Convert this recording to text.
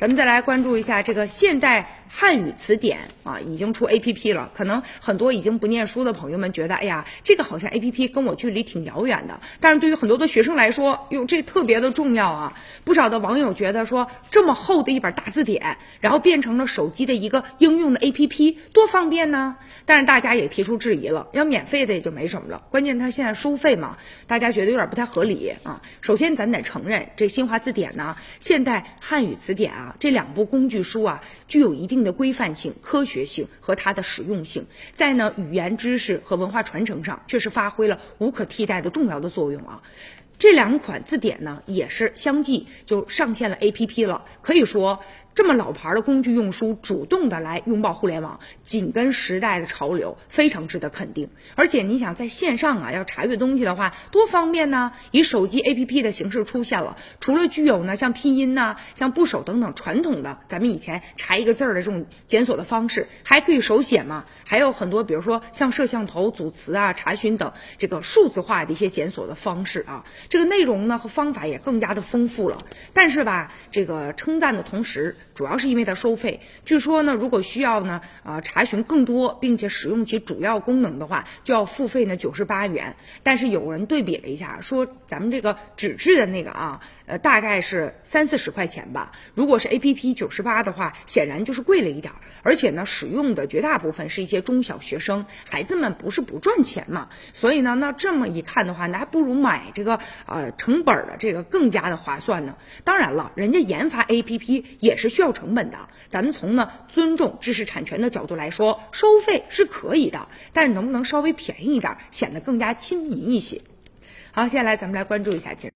咱们再来关注一下这个现代汉语词典啊，已经出 A P P 了。可能很多已经不念书的朋友们觉得，哎呀，这个好像 A P P 跟我距离挺遥远的。但是对于很多的学生来说，哟，这特别的重要啊！不少的网友觉得说，这么厚的一本大字典，然后变成了手机的一个应用的 A P P，多方便呢？但是大家也提出质疑了，要免费的也就没什么了，关键它现在收费嘛，大家觉得有点不太合理啊。首先，咱得承认，这新华字典呢，现代汉语词典啊。这两部工具书啊，具有一定的规范性、科学性和它的实用性，在呢语言知识和文化传承上，确实发挥了无可替代的重要的作用啊。这两款字典呢，也是相继就上线了 APP 了，可以说。这么老牌的工具用书，主动的来拥抱互联网，紧跟时代的潮流，非常值得肯定。而且你想在线上啊，要查阅东西的话，多方便呢！以手机 APP 的形式出现了，除了具有呢像拼音呐、像部首等等传统的咱们以前查一个字儿的这种检索的方式，还可以手写嘛？还有很多，比如说像摄像头、组词啊、查询等这个数字化的一些检索的方式啊，这个内容呢和方法也更加的丰富了。但是吧，这个称赞的同时。主要是因为它收费，据说呢，如果需要呢，啊，查询更多并且使用其主要功能的话，就要付费呢九十八元。但是有人对比了一下，说咱们这个纸质的那个啊，呃，大概是三四十块钱吧。如果是 A P P 九十八的话，显然就是贵了一点儿。而且呢，使用的绝大部分是一些中小学生，孩子们不是不赚钱嘛。所以呢，那这么一看的话，那还不如买这个啊成本的这个更加的划算呢。当然了，人家研发 A P P 也是。需要成本的，咱们从呢尊重知识产权的角度来说，收费是可以的，但是能不能稍微便宜一点，显得更加亲民一些？好，接下来咱们来关注一下今。